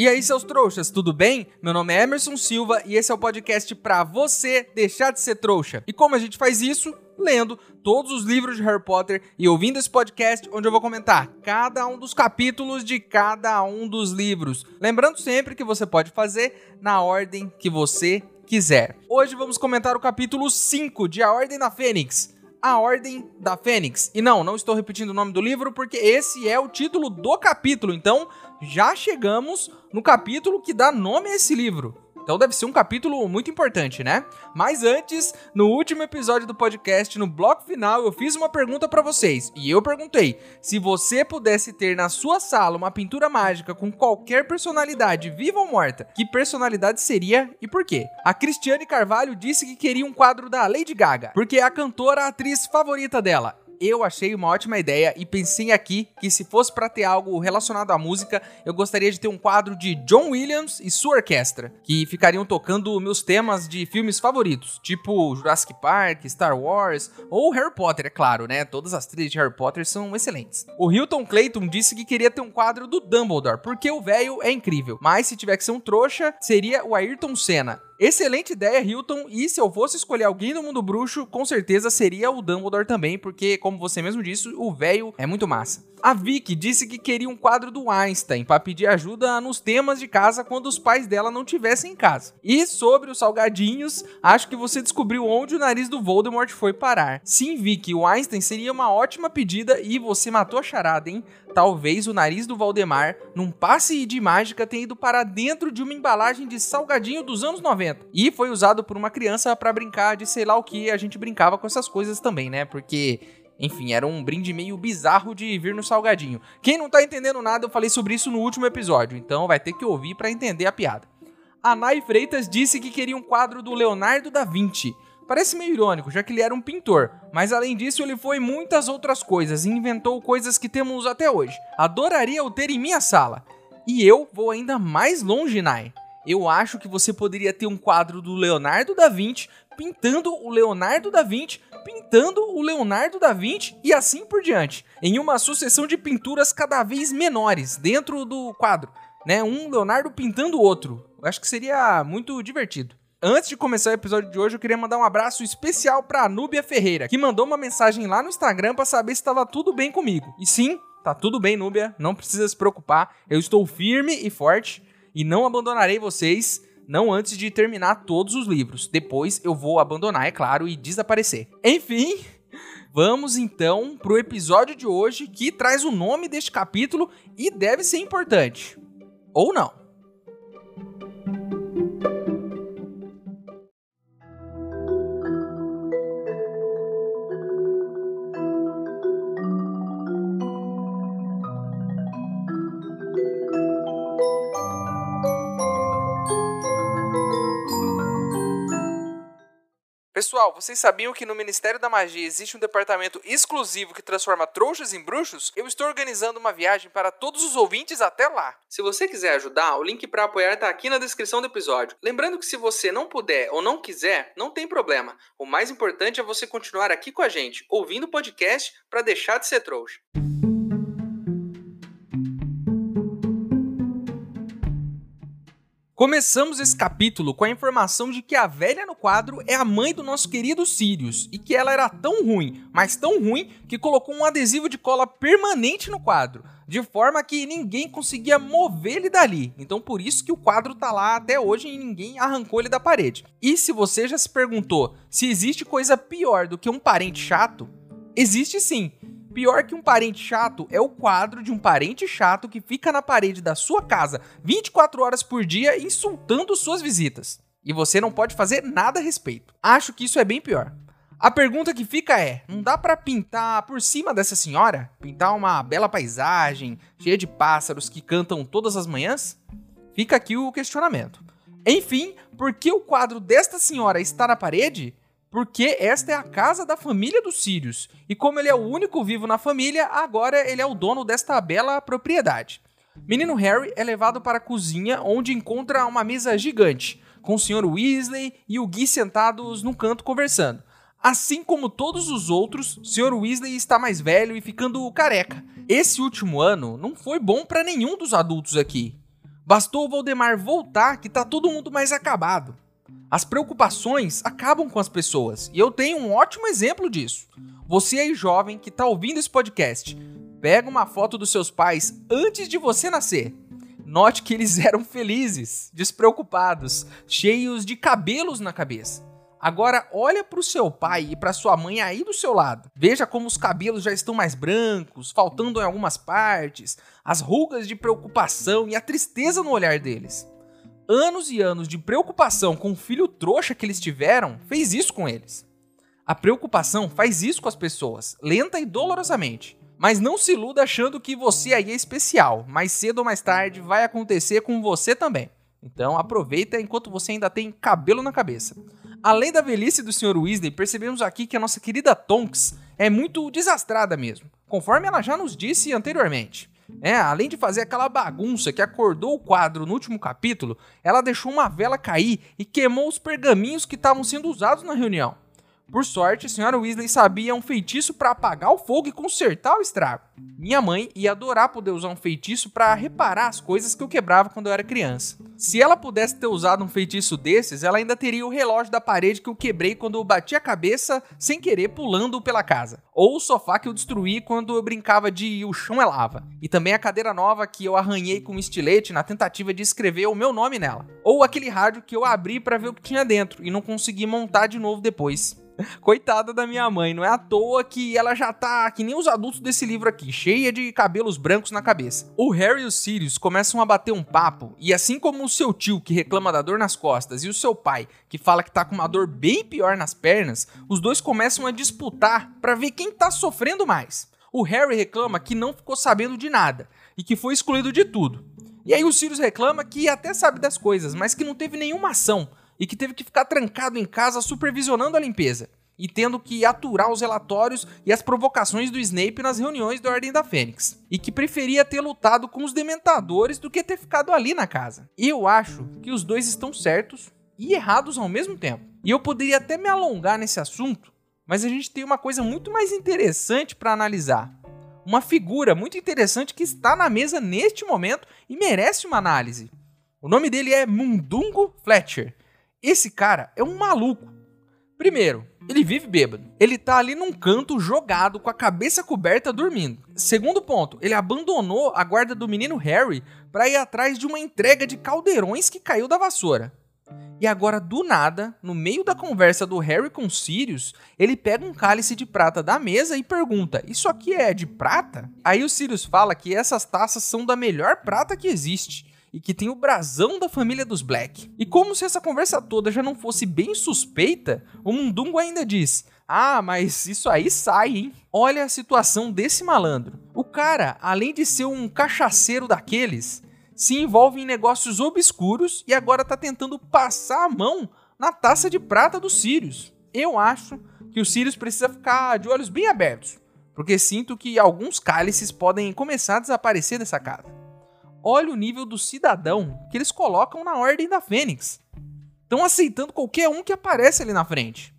E aí, seus trouxas, tudo bem? Meu nome é Emerson Silva e esse é o podcast para você deixar de ser trouxa. E como a gente faz isso? Lendo todos os livros de Harry Potter e ouvindo esse podcast onde eu vou comentar cada um dos capítulos de cada um dos livros. Lembrando sempre que você pode fazer na ordem que você quiser. Hoje vamos comentar o capítulo 5 de A Ordem da Fênix. A Ordem da Fênix. E não, não estou repetindo o nome do livro porque esse é o título do capítulo. Então, já chegamos no capítulo que dá nome a esse livro. Então deve ser um capítulo muito importante, né? Mas antes, no último episódio do podcast, no bloco final, eu fiz uma pergunta para vocês. E eu perguntei: se você pudesse ter na sua sala uma pintura mágica com qualquer personalidade, viva ou morta, que personalidade seria e por quê? A Cristiane Carvalho disse que queria um quadro da Lady Gaga, porque é a cantora a atriz favorita dela eu achei uma ótima ideia e pensei aqui que se fosse para ter algo relacionado à música, eu gostaria de ter um quadro de John Williams e sua orquestra, que ficariam tocando meus temas de filmes favoritos, tipo Jurassic Park, Star Wars ou Harry Potter, é claro, né? Todas as trilhas de Harry Potter são excelentes. O Hilton Clayton disse que queria ter um quadro do Dumbledore, porque o velho é incrível, mas se tiver que ser um trouxa, seria o Ayrton Senna. Excelente ideia, Hilton. E se eu fosse escolher alguém do mundo bruxo, com certeza seria o Dumbledore também, porque, como você mesmo disse, o velho é muito massa. A Vicky disse que queria um quadro do Einstein para pedir ajuda nos temas de casa quando os pais dela não estivessem em casa. E sobre os salgadinhos, acho que você descobriu onde o nariz do Voldemort foi parar. Sim, Vicky, o Einstein seria uma ótima pedida e você matou a charada, hein? Talvez o nariz do Valdemar, num passe de mágica, tenha ido para dentro de uma embalagem de salgadinho dos anos 90. E foi usado por uma criança para brincar de sei lá o que, a gente brincava com essas coisas também, né? Porque enfim, era um brinde meio bizarro de vir no salgadinho. Quem não tá entendendo nada, eu falei sobre isso no último episódio, então vai ter que ouvir para entender a piada. A Freitas disse que queria um quadro do Leonardo da Vinci. Parece meio irônico, já que ele era um pintor, mas além disso ele foi muitas outras coisas e inventou coisas que temos até hoje. Adoraria o ter em minha sala. E eu vou ainda mais longe, Nai. Eu acho que você poderia ter um quadro do Leonardo da Vinci pintando o Leonardo da Vinci pintando o Leonardo da Vinci e assim por diante, em uma sucessão de pinturas cada vez menores dentro do quadro, né? Um Leonardo pintando o outro. Eu acho que seria muito divertido. Antes de começar o episódio de hoje, eu queria mandar um abraço especial para Núbia Ferreira, que mandou uma mensagem lá no Instagram para saber se estava tudo bem comigo. E sim, tá tudo bem, Núbia, não precisa se preocupar. Eu estou firme e forte e não abandonarei vocês não antes de terminar todos os livros. Depois eu vou abandonar, é claro, e desaparecer. Enfim, vamos então pro episódio de hoje que traz o nome deste capítulo e deve ser importante. Ou não. Pessoal, vocês sabiam que no Ministério da Magia existe um departamento exclusivo que transforma trouxas em bruxos? Eu estou organizando uma viagem para todos os ouvintes até lá. Se você quiser ajudar, o link para apoiar está aqui na descrição do episódio. Lembrando que se você não puder ou não quiser, não tem problema. O mais importante é você continuar aqui com a gente, ouvindo o podcast para deixar de ser trouxa. Começamos esse capítulo com a informação de que a velha no quadro é a mãe do nosso querido Sirius e que ela era tão ruim, mas tão ruim, que colocou um adesivo de cola permanente no quadro, de forma que ninguém conseguia mover ele dali. Então por isso que o quadro tá lá até hoje e ninguém arrancou ele da parede. E se você já se perguntou se existe coisa pior do que um parente chato, existe sim. Pior que um parente chato é o quadro de um parente chato que fica na parede da sua casa 24 horas por dia insultando suas visitas. E você não pode fazer nada a respeito. Acho que isso é bem pior. A pergunta que fica é: não dá para pintar por cima dessa senhora? Pintar uma bela paisagem cheia de pássaros que cantam todas as manhãs? Fica aqui o questionamento. Enfim, por que o quadro desta senhora está na parede? Porque esta é a casa da família dos Sirius. E como ele é o único vivo na família, agora ele é o dono desta bela propriedade. Menino Harry é levado para a cozinha, onde encontra uma mesa gigante, com o Sr. Weasley e o Gui sentados num canto conversando. Assim como todos os outros, Sr. Weasley está mais velho e ficando careca. Esse último ano não foi bom para nenhum dos adultos aqui. Bastou o Voldemar voltar que tá todo mundo mais acabado. As preocupações acabam com as pessoas, e eu tenho um ótimo exemplo disso. Você aí jovem que tá ouvindo esse podcast, pega uma foto dos seus pais antes de você nascer. Note que eles eram felizes, despreocupados, cheios de cabelos na cabeça. Agora olha para o seu pai e para sua mãe aí do seu lado. Veja como os cabelos já estão mais brancos, faltando em algumas partes, as rugas de preocupação e a tristeza no olhar deles. Anos e anos de preocupação com o filho trouxa que eles tiveram fez isso com eles. A preocupação faz isso com as pessoas, lenta e dolorosamente. Mas não se iluda achando que você aí é especial. Mais cedo ou mais tarde vai acontecer com você também. Então aproveita enquanto você ainda tem cabelo na cabeça. Além da velhice do Sr. Weasley, percebemos aqui que a nossa querida Tonks é muito desastrada mesmo, conforme ela já nos disse anteriormente. É, além de fazer aquela bagunça que acordou o quadro no último capítulo, ela deixou uma vela cair e queimou os pergaminhos que estavam sendo usados na reunião. Por sorte, a senhora Weasley sabia um feitiço para apagar o fogo e consertar o estrago. Minha mãe ia adorar poder usar um feitiço para reparar as coisas que eu quebrava quando eu era criança. Se ela pudesse ter usado um feitiço desses, ela ainda teria o relógio da parede que eu quebrei quando eu bati a cabeça sem querer pulando pela casa. Ou o sofá que eu destruí quando eu brincava de o chão é lava. E também a cadeira nova que eu arranhei com um estilete na tentativa de escrever o meu nome nela. Ou aquele rádio que eu abri para ver o que tinha dentro e não consegui montar de novo depois. Coitada da minha mãe, não é à toa que ela já tá que nem os adultos desse livro aqui, cheia de cabelos brancos na cabeça. O Harry e o Sirius começam a bater um papo, e assim como o seu tio que reclama da dor nas costas e o seu pai que fala que tá com uma dor bem pior nas pernas, os dois começam a disputar para ver quem tá sofrendo mais. O Harry reclama que não ficou sabendo de nada e que foi excluído de tudo. E aí o Sirius reclama que até sabe das coisas, mas que não teve nenhuma ação e que teve que ficar trancado em casa supervisionando a limpeza e tendo que aturar os relatórios e as provocações do Snape nas reuniões da Ordem da Fênix, e que preferia ter lutado com os dementadores do que ter ficado ali na casa. Eu acho que os dois estão certos e errados ao mesmo tempo. E eu poderia até me alongar nesse assunto, mas a gente tem uma coisa muito mais interessante para analisar. Uma figura muito interessante que está na mesa neste momento e merece uma análise. O nome dele é Mundungo Fletcher, esse cara é um maluco. Primeiro, ele vive bêbado. Ele tá ali num canto jogado com a cabeça coberta dormindo. Segundo ponto, ele abandonou a guarda do menino Harry para ir atrás de uma entrega de caldeirões que caiu da vassoura. E agora, do nada, no meio da conversa do Harry com Sirius, ele pega um cálice de prata da mesa e pergunta: Isso aqui é de prata? Aí o Sirius fala que essas taças são da melhor prata que existe e que tem o brasão da família dos Black. E como se essa conversa toda já não fosse bem suspeita, o Mundungo ainda diz: Ah, mas isso aí sai, hein? Olha a situação desse malandro. O cara, além de ser um cachaceiro daqueles, se envolve em negócios obscuros e agora tá tentando passar a mão na taça de prata dos Sirius. Eu acho que o Sirius precisa ficar de olhos bem abertos, porque sinto que alguns cálices podem começar a desaparecer dessa casa olha o nível do cidadão que eles colocam na Ordem da Fênix. Estão aceitando qualquer um que aparece ali na frente.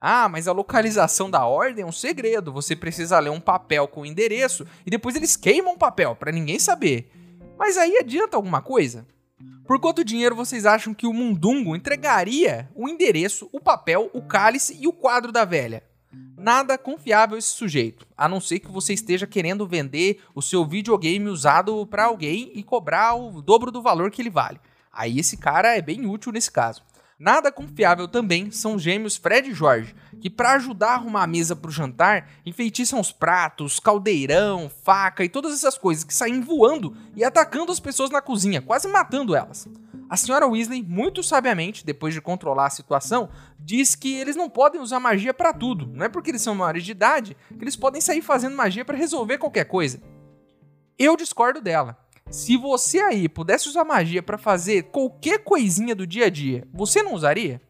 Ah, mas a localização da ordem é um segredo. Você precisa ler um papel com o endereço e depois eles queimam o papel para ninguém saber. Mas aí adianta alguma coisa? Por quanto dinheiro vocês acham que o Mundungo entregaria o endereço, o papel, o cálice e o quadro da velha? Nada confiável esse sujeito, a não ser que você esteja querendo vender o seu videogame usado para alguém e cobrar o dobro do valor que ele vale. Aí esse cara é bem útil nesse caso. Nada confiável também são os gêmeos Fred e Jorge, que para ajudar a arrumar a mesa para o jantar, enfeitiçam os pratos, caldeirão, faca e todas essas coisas que saem voando e atacando as pessoas na cozinha, quase matando elas. A senhora Weasley, muito sabiamente, depois de controlar a situação, diz que eles não podem usar magia para tudo. Não é porque eles são maiores de idade que eles podem sair fazendo magia para resolver qualquer coisa. Eu discordo dela. Se você aí pudesse usar magia para fazer qualquer coisinha do dia a dia, você não usaria?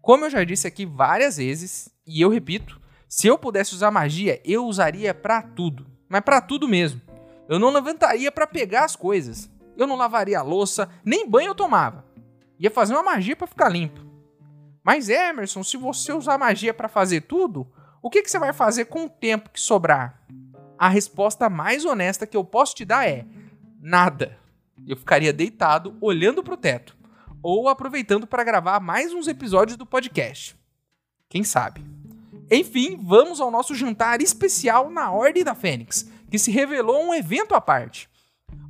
Como eu já disse aqui várias vezes, e eu repito, se eu pudesse usar magia, eu usaria para tudo, mas para tudo mesmo. Eu não levantaria para pegar as coisas eu não lavaria a louça, nem banho eu tomava. Ia fazer uma magia para ficar limpo. Mas Emerson, se você usar magia para fazer tudo, o que, que você vai fazer com o tempo que sobrar? A resposta mais honesta que eu posso te dar é: nada. Eu ficaria deitado olhando pro teto ou aproveitando para gravar mais uns episódios do podcast. Quem sabe? Enfim, vamos ao nosso jantar especial na Ordem da Fênix, que se revelou um evento à parte.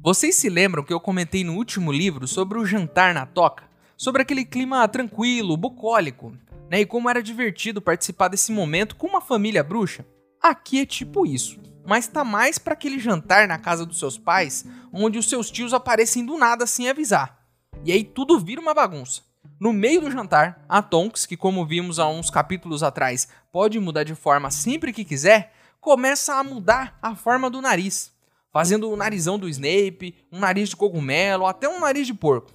Vocês se lembram que eu comentei no último livro sobre o jantar na toca? Sobre aquele clima tranquilo, bucólico, né? E como era divertido participar desse momento com uma família bruxa? Aqui é tipo isso, mas tá mais para aquele jantar na casa dos seus pais, onde os seus tios aparecem do nada sem avisar. E aí tudo vira uma bagunça. No meio do jantar, a Tonks, que como vimos há uns capítulos atrás, pode mudar de forma sempre que quiser, começa a mudar a forma do nariz, fazendo o narizão do Snape, um nariz de cogumelo, até um nariz de porco.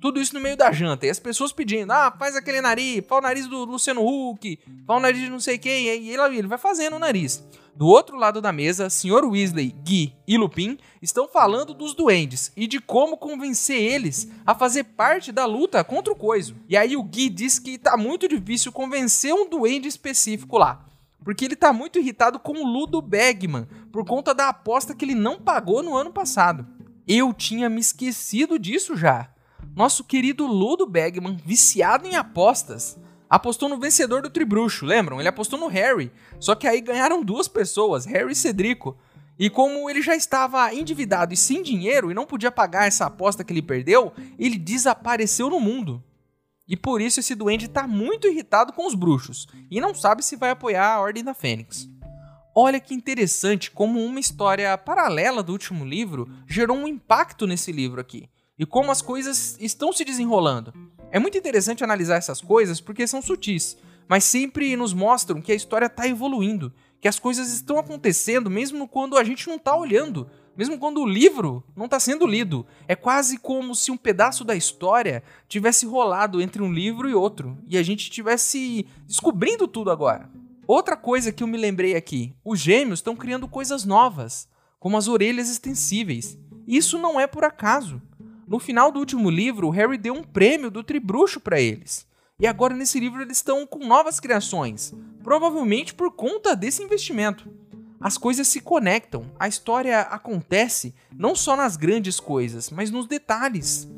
Tudo isso no meio da janta. E as pessoas pedindo, ah, faz aquele nariz, faz o nariz do Luciano Huck, faz o nariz de não sei quem. E ele, ele vai fazendo o nariz. Do outro lado da mesa, Sr. Weasley, Guy e Lupin estão falando dos duendes e de como convencer eles a fazer parte da luta contra o Coiso. E aí o Guy diz que tá muito difícil convencer um duende específico lá. Porque ele tá muito irritado com o Ludo Bagman por conta da aposta que ele não pagou no ano passado. Eu tinha me esquecido disso já. Nosso querido Ludo Bagman, viciado em apostas, apostou no vencedor do Tribruxo, lembram? Ele apostou no Harry. Só que aí ganharam duas pessoas, Harry e Cedrico. E como ele já estava endividado e sem dinheiro e não podia pagar essa aposta que ele perdeu, ele desapareceu no mundo. E por isso esse duende está muito irritado com os bruxos e não sabe se vai apoiar a Ordem da Fênix. Olha que interessante como uma história paralela do último livro gerou um impacto nesse livro aqui e como as coisas estão se desenrolando. É muito interessante analisar essas coisas porque são sutis, mas sempre nos mostram que a história está evoluindo, que as coisas estão acontecendo mesmo quando a gente não está olhando, mesmo quando o livro não está sendo lido. É quase como se um pedaço da história tivesse rolado entre um livro e outro e a gente estivesse descobrindo tudo agora. Outra coisa que eu me lembrei aqui: os gêmeos estão criando coisas novas, como as orelhas extensíveis. Isso não é por acaso. No final do último livro, o Harry deu um prêmio do Tribruxo para eles. E agora nesse livro eles estão com novas criações, provavelmente por conta desse investimento. As coisas se conectam, a história acontece não só nas grandes coisas, mas nos detalhes.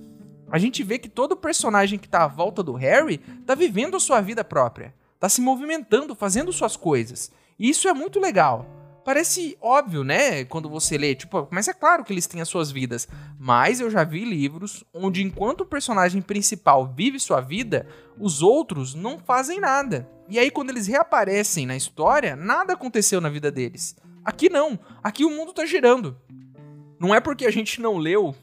A gente vê que todo personagem que está à volta do Harry está vivendo a sua vida própria, está se movimentando, fazendo suas coisas. E isso é muito legal. Parece óbvio, né? Quando você lê, tipo, mas é claro que eles têm as suas vidas. Mas eu já vi livros onde, enquanto o personagem principal vive sua vida, os outros não fazem nada. E aí, quando eles reaparecem na história, nada aconteceu na vida deles. Aqui não. Aqui o mundo tá girando. Não é porque a gente não leu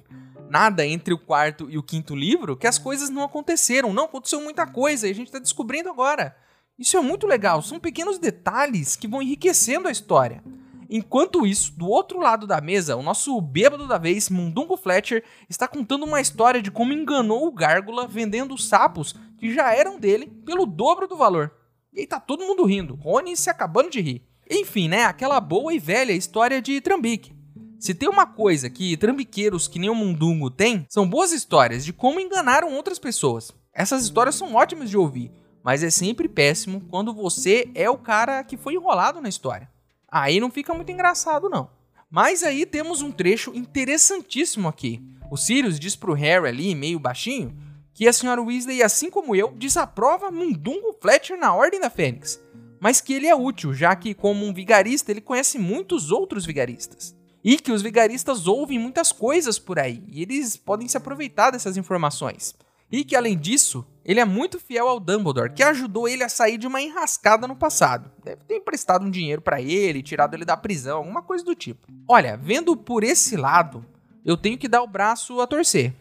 nada entre o quarto e o quinto livro que as coisas não aconteceram. Não, aconteceu muita coisa e a gente tá descobrindo agora. Isso é muito legal, são pequenos detalhes que vão enriquecendo a história. Enquanto isso, do outro lado da mesa, o nosso bêbado da vez, Mundungo Fletcher, está contando uma história de como enganou o Gárgula vendendo sapos que já eram dele pelo dobro do valor. E aí tá todo mundo rindo, Rony se acabando de rir. Enfim, né, aquela boa e velha história de Trambique. Se tem uma coisa que trambiqueiros que nem o Mundungo têm, são boas histórias de como enganaram outras pessoas. Essas histórias são ótimas de ouvir, mas é sempre péssimo quando você é o cara que foi enrolado na história. Aí não fica muito engraçado, não. Mas aí temos um trecho interessantíssimo aqui. O Sirius diz pro Harry ali, meio baixinho, que a senhora Weasley, assim como eu, desaprova Mundungo Fletcher na Ordem da Fênix. Mas que ele é útil, já que, como um vigarista, ele conhece muitos outros vigaristas. E que os vigaristas ouvem muitas coisas por aí, e eles podem se aproveitar dessas informações. E que, além disso, ele é muito fiel ao Dumbledore, que ajudou ele a sair de uma enrascada no passado. Deve ter emprestado um dinheiro para ele, tirado ele da prisão, alguma coisa do tipo. Olha, vendo por esse lado, eu tenho que dar o braço a torcer.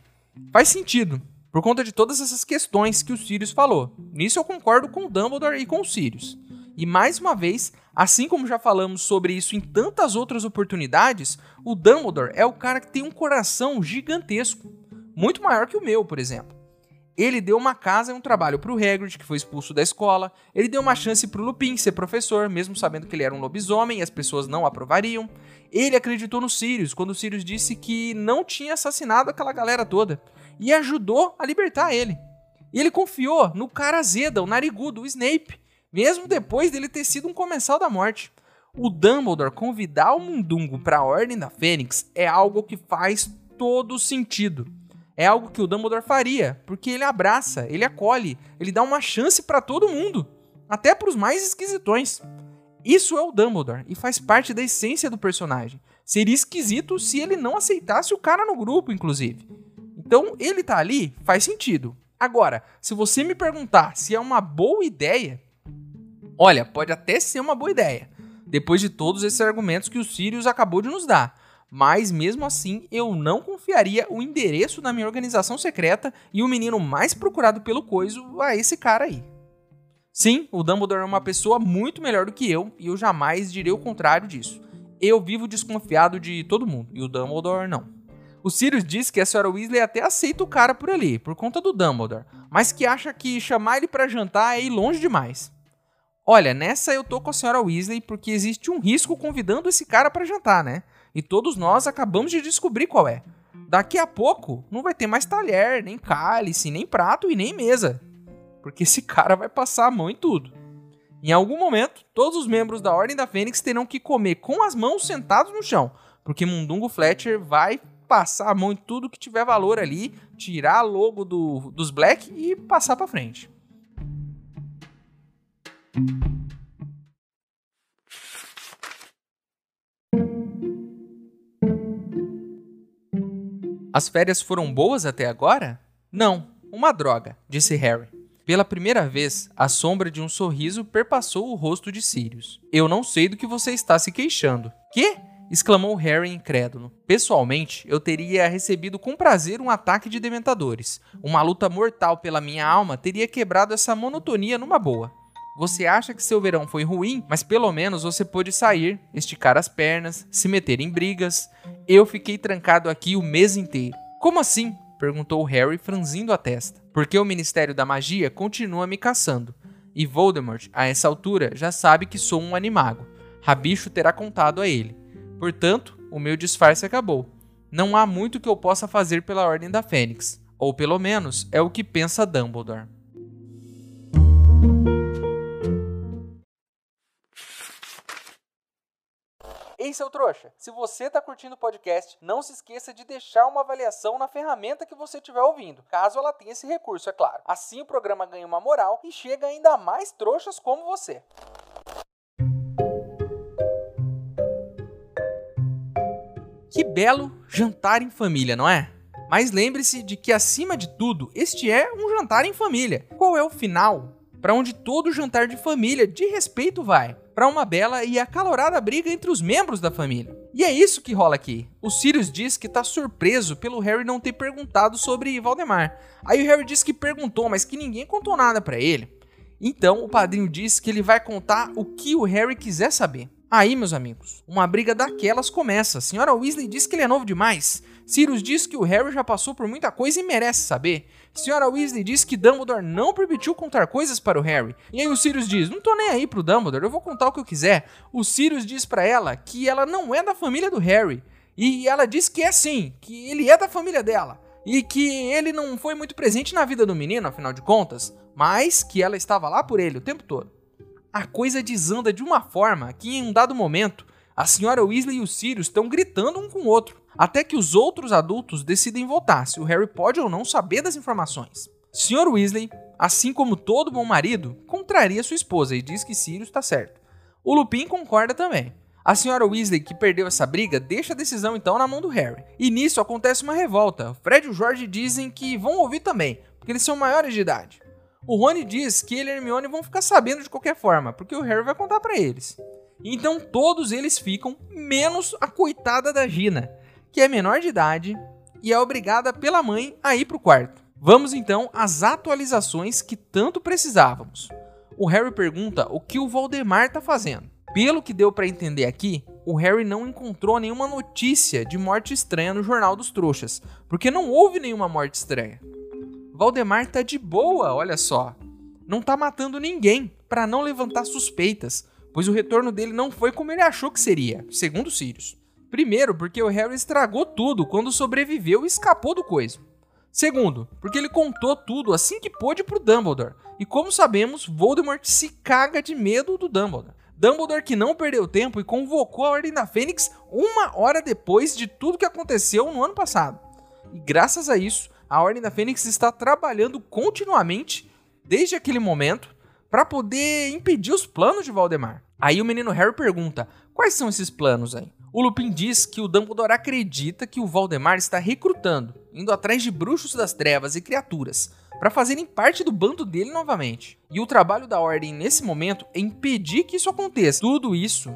Faz sentido, por conta de todas essas questões que o Sirius falou. Nisso eu concordo com o Dumbledore e com o Sirius. E mais uma vez, assim como já falamos sobre isso em tantas outras oportunidades, o Dumbledore é o cara que tem um coração gigantesco, muito maior que o meu, por exemplo. Ele deu uma casa e um trabalho para o Hagrid, que foi expulso da escola. Ele deu uma chance para o Lupin ser professor, mesmo sabendo que ele era um lobisomem e as pessoas não aprovariam. Ele acreditou no Sirius, quando o Sirius disse que não tinha assassinado aquela galera toda. E ajudou a libertar ele. E ele confiou no cara azeda, o narigudo, o Snape, mesmo depois dele ter sido um comensal da morte. O Dumbledore convidar o Mundungo para a Ordem da Fênix é algo que faz todo sentido. É algo que o Dumbledore faria, porque ele abraça, ele acolhe, ele dá uma chance para todo mundo, até para os mais esquisitões. Isso é o Dumbledore e faz parte da essência do personagem. Seria esquisito se ele não aceitasse o cara no grupo, inclusive. Então, ele tá ali, faz sentido. Agora, se você me perguntar se é uma boa ideia, olha, pode até ser uma boa ideia, depois de todos esses argumentos que o Sirius acabou de nos dar. Mas mesmo assim, eu não confiaria o endereço da minha organização secreta e o menino mais procurado pelo coiso a esse cara aí. Sim, o Dumbledore é uma pessoa muito melhor do que eu e eu jamais direi o contrário disso. Eu vivo desconfiado de todo mundo e o Dumbledore não. O Sirius diz que a senhora Weasley até aceita o cara por ali, por conta do Dumbledore, mas que acha que chamar ele para jantar é ir longe demais. Olha, nessa eu tô com a senhora Weasley porque existe um risco convidando esse cara para jantar, né? E todos nós acabamos de descobrir qual é. Daqui a pouco não vai ter mais talher, nem cálice, nem prato e nem mesa porque esse cara vai passar a mão em tudo. Em algum momento, todos os membros da Ordem da Fênix terão que comer com as mãos sentados no chão, porque Mundungo Fletcher vai passar a mão em tudo que tiver valor ali, tirar logo do, dos Black e passar para frente. As férias foram boas até agora? Não, uma droga, disse Harry. Pela primeira vez, a sombra de um sorriso perpassou o rosto de Sirius. Eu não sei do que você está se queixando. Que? exclamou Harry incrédulo. Pessoalmente, eu teria recebido com prazer um ataque de dementadores. Uma luta mortal pela minha alma teria quebrado essa monotonia numa boa. Você acha que seu verão foi ruim, mas pelo menos você pôde sair, esticar as pernas, se meter em brigas. Eu fiquei trancado aqui o mês inteiro. Como assim? perguntou Harry, franzindo a testa. Porque o Ministério da Magia continua me caçando. E Voldemort, a essa altura, já sabe que sou um animago. Rabicho terá contado a ele. Portanto, o meu disfarce acabou. Não há muito que eu possa fazer pela Ordem da Fênix. Ou pelo menos é o que pensa Dumbledore. Ei, seu trouxa, se você está curtindo o podcast, não se esqueça de deixar uma avaliação na ferramenta que você estiver ouvindo, caso ela tenha esse recurso, é claro. Assim o programa ganha uma moral e chega ainda mais trouxas como você. Que belo jantar em família, não é? Mas lembre-se de que, acima de tudo, este é um jantar em família. Qual é o final? Para onde todo jantar de família de respeito vai? Para uma bela e acalorada briga entre os membros da família. E é isso que rola aqui. O Sirius diz que tá surpreso pelo Harry não ter perguntado sobre Valdemar. Aí o Harry diz que perguntou, mas que ninguém contou nada para ele. Então o padrinho diz que ele vai contar o que o Harry quiser saber. Aí, meus amigos, uma briga daquelas começa. A senhora Weasley diz que ele é novo demais. Sirius diz que o Harry já passou por muita coisa e merece saber. Senhora Weasley diz que Dumbledore não permitiu contar coisas para o Harry. E aí o Sirius diz: "Não tô nem aí pro Dumbledore, eu vou contar o que eu quiser". O Sirius diz para ela que ela não é da família do Harry. E ela diz que é sim, que ele é da família dela. E que ele não foi muito presente na vida do menino, afinal de contas, mas que ela estava lá por ele o tempo todo. A coisa desanda de uma forma que, em um dado momento, a senhora Weasley e o Sirius estão gritando um com o outro, até que os outros adultos decidem votar se o Harry pode ou não saber das informações. Sr. Weasley, assim como todo bom marido, contraria sua esposa e diz que Sirius está certo. O Lupin concorda também. A senhora Weasley, que perdeu essa briga, deixa a decisão então na mão do Harry. E nisso acontece uma revolta. Fred e o George dizem que vão ouvir também, porque eles são maiores de idade. O Rony diz que ele e Hermione vão ficar sabendo de qualquer forma, porque o Harry vai contar para eles. Então todos eles ficam, menos a coitada da Gina, que é menor de idade e é obrigada pela mãe a ir para o quarto. Vamos então às atualizações que tanto precisávamos. O Harry pergunta o que o Valdemar está fazendo. Pelo que deu para entender aqui, o Harry não encontrou nenhuma notícia de morte estranha no Jornal dos Trouxas, porque não houve nenhuma morte estranha. Valdemar tá de boa, olha só. Não tá matando ninguém para não levantar suspeitas, pois o retorno dele não foi como ele achou que seria, segundo Sirius. Primeiro, porque o Harry estragou tudo quando sobreviveu e escapou do coiso. Segundo, porque ele contou tudo assim que pôde pro Dumbledore. E como sabemos, Voldemort se caga de medo do Dumbledore. Dumbledore que não perdeu tempo e convocou a Ordem da Fênix uma hora depois de tudo que aconteceu no ano passado. E graças a isso, a Ordem da Fênix está trabalhando continuamente, desde aquele momento, para poder impedir os planos de Valdemar. Aí o menino Harry pergunta: quais são esses planos aí? O Lupin diz que o Dumbledore acredita que o Valdemar está recrutando, indo atrás de bruxos das trevas e criaturas, para fazerem parte do bando dele novamente. E o trabalho da Ordem nesse momento é impedir que isso aconteça. Tudo isso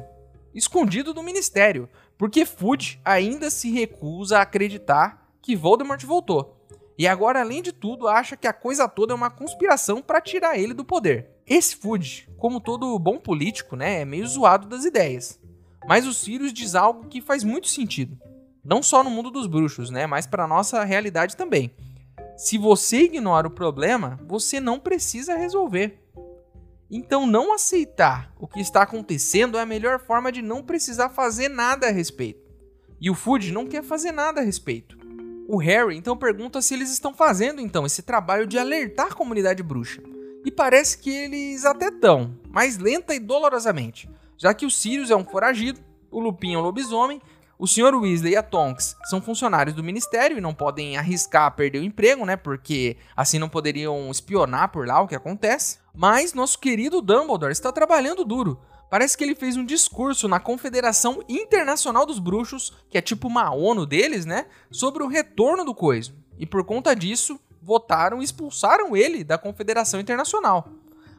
escondido do Ministério, porque Fudge ainda se recusa a acreditar que Voldemort voltou. E agora, além de tudo, acha que a coisa toda é uma conspiração para tirar ele do poder. Esse Fudge, como todo bom político, né, é meio zoado das ideias. Mas o Sirius diz algo que faz muito sentido. Não só no mundo dos bruxos, né, mas para nossa realidade também. Se você ignora o problema, você não precisa resolver. Então, não aceitar o que está acontecendo é a melhor forma de não precisar fazer nada a respeito. E o Fudge não quer fazer nada a respeito. O Harry então pergunta se eles estão fazendo então esse trabalho de alertar a comunidade bruxa. E parece que eles até estão, mas lenta e dolorosamente, já que o Sirius é um foragido, o Lupin é um lobisomem, o Sr. Weasley e a Tonks são funcionários do ministério e não podem arriscar perder o emprego, né? Porque assim não poderiam espionar por lá o que acontece. Mas nosso querido Dumbledore está trabalhando duro Parece que ele fez um discurso na Confederação Internacional dos Bruxos, que é tipo uma ONU deles, né? Sobre o retorno do coiso. E por conta disso, votaram e expulsaram ele da Confederação Internacional.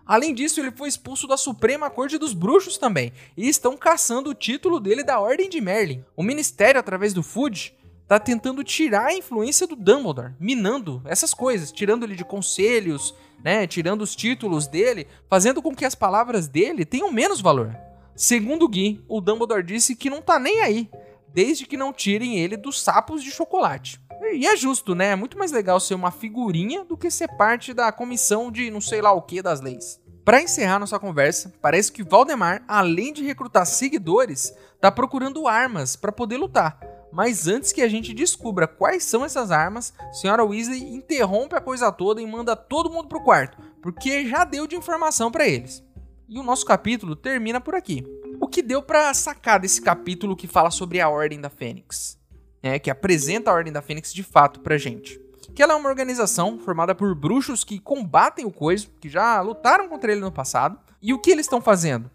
Além disso, ele foi expulso da Suprema Corte dos Bruxos também, e estão caçando o título dele da Ordem de Merlin. O Ministério, através do Fudge, está tentando tirar a influência do Dumbledore, minando essas coisas, tirando ele de conselhos, né, tirando os títulos dele, fazendo com que as palavras dele tenham menos valor. Segundo Gui, o Dumbledore disse que não tá nem aí, desde que não tirem ele dos sapos de chocolate. E é justo, né? É muito mais legal ser uma figurinha do que ser parte da comissão de não sei lá o que das leis. Para encerrar nossa conversa, parece que Valdemar, além de recrutar seguidores, tá procurando armas para poder lutar. Mas antes que a gente descubra quais são essas armas, Senhora Weasley interrompe a coisa toda e manda todo mundo pro quarto, porque já deu de informação para eles. E o nosso capítulo termina por aqui. O que deu para sacar desse capítulo que fala sobre a Ordem da Fênix? É, que apresenta a Ordem da Fênix de fato pra gente. Que ela é uma organização formada por bruxos que combatem o Coiso, que já lutaram contra ele no passado. E o que eles estão fazendo?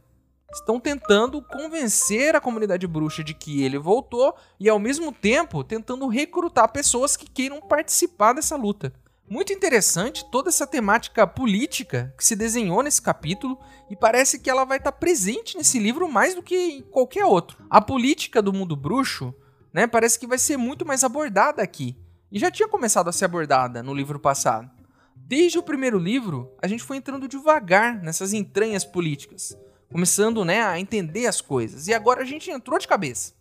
estão tentando convencer a comunidade bruxa de que ele voltou e ao mesmo tempo tentando recrutar pessoas que queiram participar dessa luta. Muito interessante toda essa temática política que se desenhou nesse capítulo e parece que ela vai estar presente nesse livro mais do que em qualquer outro. A política do mundo bruxo, né, parece que vai ser muito mais abordada aqui. E já tinha começado a ser abordada no livro passado. Desde o primeiro livro, a gente foi entrando devagar nessas entranhas políticas começando né, a entender as coisas. E agora a gente entrou de cabeça.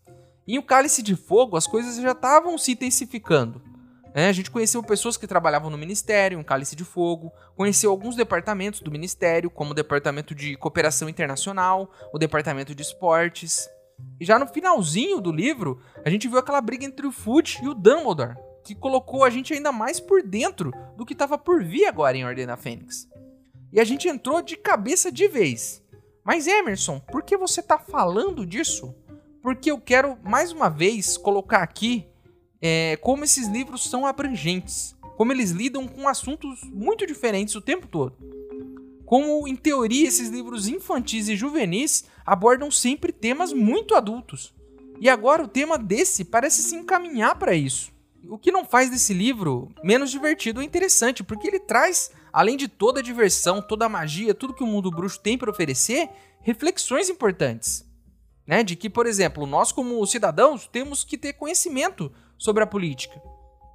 E o Cálice de Fogo, as coisas já estavam se intensificando. É, a gente conheceu pessoas que trabalhavam no Ministério, um Cálice de Fogo, conheceu alguns departamentos do Ministério, como o Departamento de Cooperação Internacional, o Departamento de Esportes. E já no finalzinho do livro, a gente viu aquela briga entre o Fudge e o Dumbledore, que colocou a gente ainda mais por dentro do que estava por vir agora em Ordem da Fênix. E a gente entrou de cabeça de vez. Mas Emerson, por que você está falando disso? Porque eu quero mais uma vez colocar aqui é, como esses livros são abrangentes, como eles lidam com assuntos muito diferentes o tempo todo. Como, em teoria, esses livros infantis e juvenis abordam sempre temas muito adultos. E agora o tema desse parece se encaminhar para isso. O que não faz desse livro menos divertido ou interessante, porque ele traz além de toda a diversão, toda a magia, tudo que o mundo bruxo tem para oferecer, reflexões importantes. Né? De que, por exemplo, nós, como cidadãos, temos que ter conhecimento sobre a política.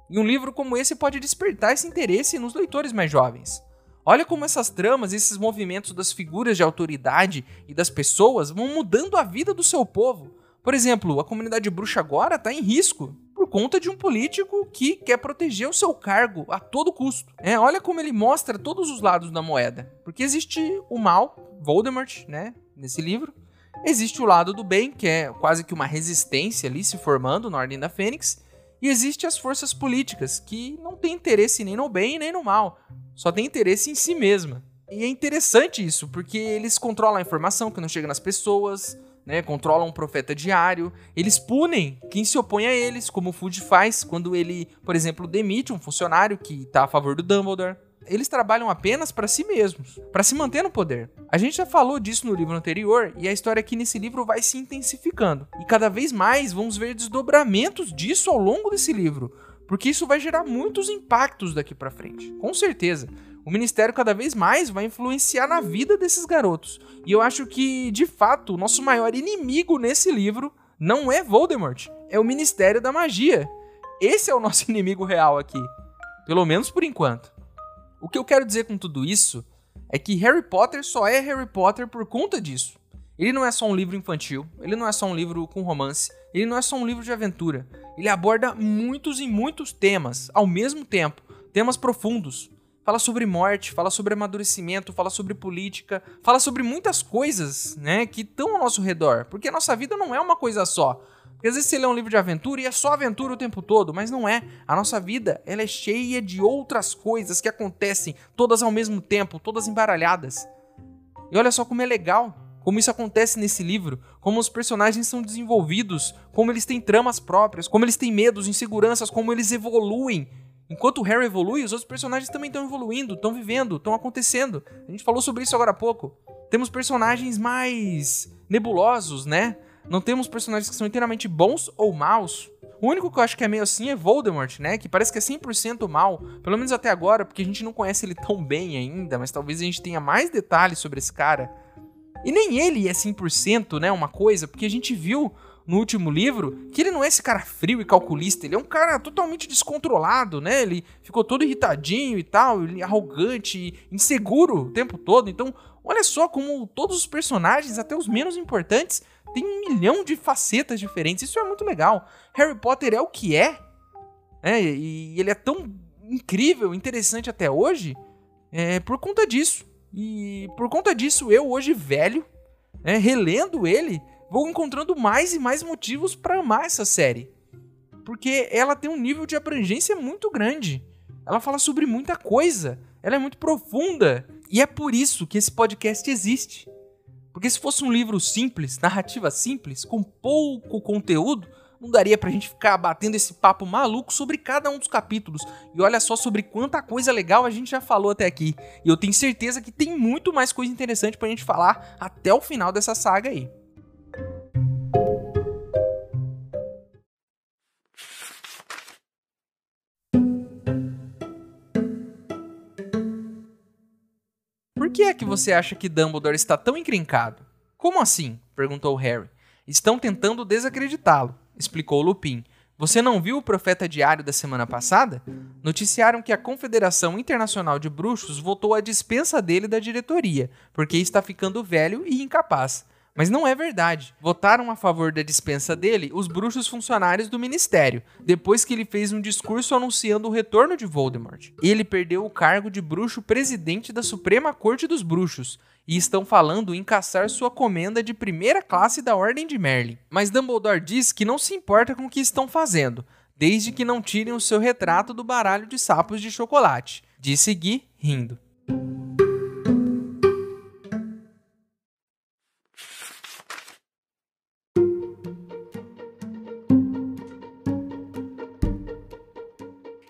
E um livro como esse pode despertar esse interesse nos leitores mais jovens. Olha como essas tramas, esses movimentos das figuras de autoridade e das pessoas vão mudando a vida do seu povo. Por exemplo, a comunidade bruxa agora está em risco por conta de um político que quer proteger o seu cargo a todo custo. É, olha como ele mostra todos os lados da moeda. Porque existe o mal, Voldemort, né, nesse livro. Existe o lado do bem, que é quase que uma resistência ali se formando na Ordem da Fênix. E existe as forças políticas, que não têm interesse nem no bem nem no mal, só tem interesse em si mesma. E é interessante isso, porque eles controlam a informação que não chega nas pessoas, né, controlam o profeta diário, eles punem quem se opõe a eles, como o Fudge faz quando ele, por exemplo, demite um funcionário que está a favor do Dumbledore. Eles trabalham apenas para si mesmos, para se manter no poder. A gente já falou disso no livro anterior e a história aqui nesse livro vai se intensificando. E cada vez mais vamos ver desdobramentos disso ao longo desse livro, porque isso vai gerar muitos impactos daqui para frente. Com certeza o ministério cada vez mais vai influenciar na vida desses garotos. E eu acho que, de fato, o nosso maior inimigo nesse livro não é Voldemort, é o Ministério da Magia. Esse é o nosso inimigo real aqui. Pelo menos por enquanto. O que eu quero dizer com tudo isso é que Harry Potter só é Harry Potter por conta disso. Ele não é só um livro infantil, ele não é só um livro com romance, ele não é só um livro de aventura. Ele aborda muitos e muitos temas ao mesmo tempo, temas profundos, fala sobre morte, fala sobre amadurecimento, fala sobre política, fala sobre muitas coisas, né, que estão ao nosso redor. Porque a nossa vida não é uma coisa só. Porque às vezes você lê um livro de aventura e é só aventura o tempo todo, mas não é. A nossa vida, ela é cheia de outras coisas que acontecem, todas ao mesmo tempo, todas embaralhadas. E olha só como é legal como isso acontece nesse livro, como os personagens são desenvolvidos, como eles têm tramas próprias, como eles têm medos, inseguranças, como eles evoluem Enquanto o Harry evolui, os outros personagens também estão evoluindo, estão vivendo, estão acontecendo. A gente falou sobre isso agora há pouco. Temos personagens mais nebulosos, né? Não temos personagens que são inteiramente bons ou maus. O único que eu acho que é meio assim é Voldemort, né? Que parece que é 100% mal, pelo menos até agora, porque a gente não conhece ele tão bem ainda, mas talvez a gente tenha mais detalhes sobre esse cara. E nem ele é 100%, né? Uma coisa, porque a gente viu no último livro, que ele não é esse cara frio e calculista, ele é um cara totalmente descontrolado, né? Ele ficou todo irritadinho e tal, é arrogante, inseguro o tempo todo. Então, olha só como todos os personagens, até os menos importantes, têm um milhão de facetas diferentes. Isso é muito legal. Harry Potter é o que é, né? E ele é tão incrível, interessante até hoje, é por conta disso. E por conta disso, eu hoje velho, né, relendo ele, vou encontrando mais e mais motivos para amar essa série. Porque ela tem um nível de abrangência muito grande. Ela fala sobre muita coisa. Ela é muito profunda. E é por isso que esse podcast existe. Porque se fosse um livro simples, narrativa simples, com pouco conteúdo, não daria pra gente ficar batendo esse papo maluco sobre cada um dos capítulos. E olha só sobre quanta coisa legal a gente já falou até aqui. E eu tenho certeza que tem muito mais coisa interessante pra gente falar até o final dessa saga aí. que é que você acha que Dumbledore está tão encrencado? Como assim? perguntou Harry. Estão tentando desacreditá-lo, explicou Lupin. Você não viu o Profeta Diário da semana passada? Noticiaram que a Confederação Internacional de Bruxos votou a dispensa dele da diretoria, porque está ficando velho e incapaz. Mas não é verdade. Votaram a favor da dispensa dele os bruxos funcionários do ministério, depois que ele fez um discurso anunciando o retorno de Voldemort. Ele perdeu o cargo de bruxo presidente da Suprema Corte dos Bruxos e estão falando em caçar sua comenda de primeira classe da Ordem de Merlin. Mas Dumbledore diz que não se importa com o que estão fazendo, desde que não tirem o seu retrato do baralho de sapos de chocolate, disse Gui, rindo.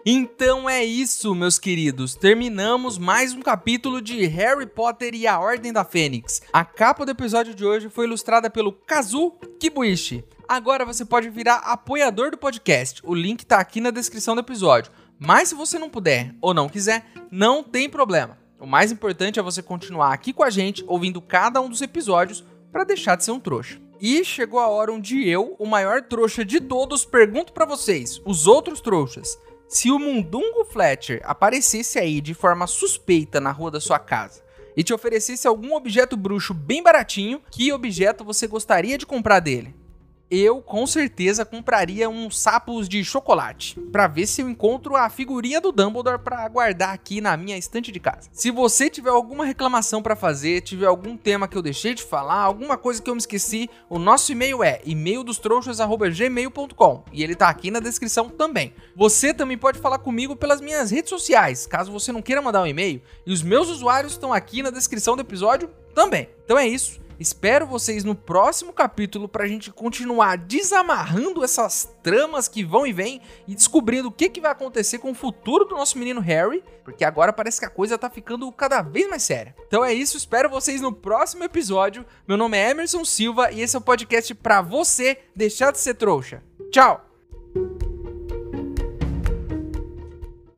Então é isso, meus queridos. Terminamos mais um capítulo de Harry Potter e a Ordem da Fênix. A capa do episódio de hoje foi ilustrada pelo Kazu Kibuishi. Agora você pode virar apoiador do podcast. O link tá aqui na descrição do episódio. Mas se você não puder ou não quiser, não tem problema. O mais importante é você continuar aqui com a gente, ouvindo cada um dos episódios para deixar de ser um trouxa. E chegou a hora onde eu, o maior trouxa de todos, pergunto para vocês, os outros trouxas, se o Mundungo Fletcher aparecesse aí de forma suspeita na rua da sua casa e te oferecesse algum objeto bruxo bem baratinho, que objeto você gostaria de comprar dele? Eu com certeza compraria uns sapos de chocolate para ver se eu encontro a figurinha do Dumbledore para guardar aqui na minha estante de casa. Se você tiver alguma reclamação para fazer, tiver algum tema que eu deixei de falar, alguma coisa que eu me esqueci, o nosso e-mail é e-maildostrouxas@gmail.com e ele tá aqui na descrição também. Você também pode falar comigo pelas minhas redes sociais, caso você não queira mandar um e-mail, e os meus usuários estão aqui na descrição do episódio também. Então é isso. Espero vocês no próximo capítulo pra gente continuar desamarrando essas tramas que vão e vêm e descobrindo o que, que vai acontecer com o futuro do nosso menino Harry, porque agora parece que a coisa tá ficando cada vez mais séria. Então é isso, espero vocês no próximo episódio. Meu nome é Emerson Silva e esse é o podcast pra você deixar de ser trouxa. Tchau!